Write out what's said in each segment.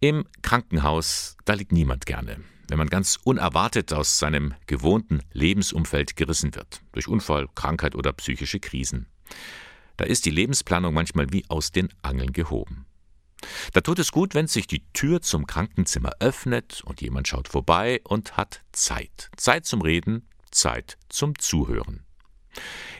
Im Krankenhaus, da liegt niemand gerne, wenn man ganz unerwartet aus seinem gewohnten Lebensumfeld gerissen wird, durch Unfall, Krankheit oder psychische Krisen. Da ist die Lebensplanung manchmal wie aus den Angeln gehoben. Da tut es gut, wenn sich die Tür zum Krankenzimmer öffnet und jemand schaut vorbei und hat Zeit. Zeit zum Reden, Zeit zum Zuhören.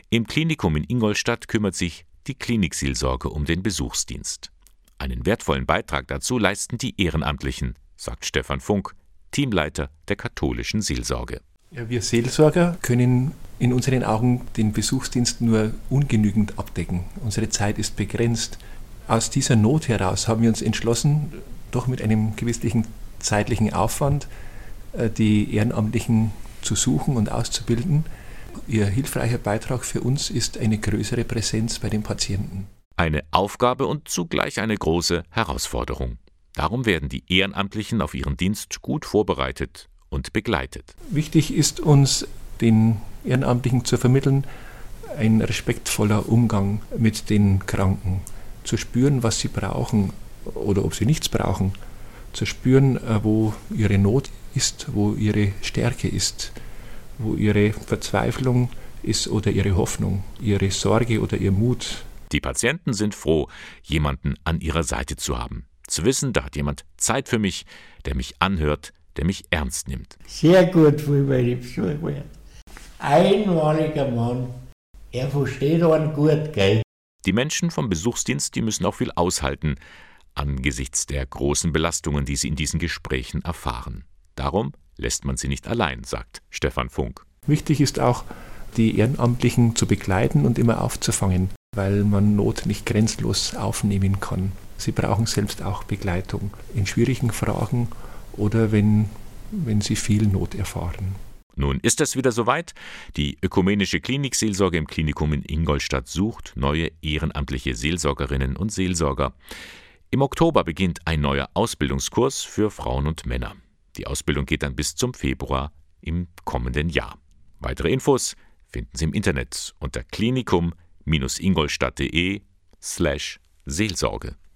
Im Klinikum in Ingolstadt kümmert sich die Klinikseelsorge um den Besuchsdienst. Einen wertvollen Beitrag dazu leisten die Ehrenamtlichen, sagt Stefan Funk, Teamleiter der katholischen Seelsorge. Ja, wir Seelsorger können in unseren Augen den Besuchsdienst nur ungenügend abdecken. Unsere Zeit ist begrenzt. Aus dieser Not heraus haben wir uns entschlossen, doch mit einem gewissen zeitlichen Aufwand äh, die Ehrenamtlichen zu suchen und auszubilden. Ihr hilfreicher Beitrag für uns ist eine größere Präsenz bei den Patienten. Eine Aufgabe und zugleich eine große Herausforderung. Darum werden die Ehrenamtlichen auf ihren Dienst gut vorbereitet und begleitet. Wichtig ist uns, den Ehrenamtlichen zu vermitteln, ein respektvoller Umgang mit den Kranken zu spüren, was sie brauchen oder ob sie nichts brauchen, zu spüren, äh, wo ihre Not ist, wo ihre Stärke ist, wo ihre Verzweiflung ist oder ihre Hoffnung, ihre Sorge oder ihr Mut. Die Patienten sind froh, jemanden an ihrer Seite zu haben. Zu wissen, da hat jemand Zeit für mich, der mich anhört, der mich ernst nimmt. Sehr gut für meine Besucher. Einmaliger Mann. Er versteht einen gut, gell? Die Menschen vom Besuchsdienst, die müssen auch viel aushalten, angesichts der großen Belastungen, die sie in diesen Gesprächen erfahren. Darum lässt man sie nicht allein, sagt Stefan Funk. Wichtig ist auch, die Ehrenamtlichen zu begleiten und immer aufzufangen, weil man Not nicht grenzlos aufnehmen kann. Sie brauchen selbst auch Begleitung in schwierigen Fragen oder wenn, wenn sie viel Not erfahren. Nun ist es wieder soweit. Die ökumenische Klinikseelsorge im Klinikum in Ingolstadt sucht neue ehrenamtliche Seelsorgerinnen und Seelsorger. Im Oktober beginnt ein neuer Ausbildungskurs für Frauen und Männer. Die Ausbildung geht dann bis zum Februar im kommenden Jahr. Weitere Infos finden Sie im Internet unter klinikum-ingolstadt.de slash Seelsorge.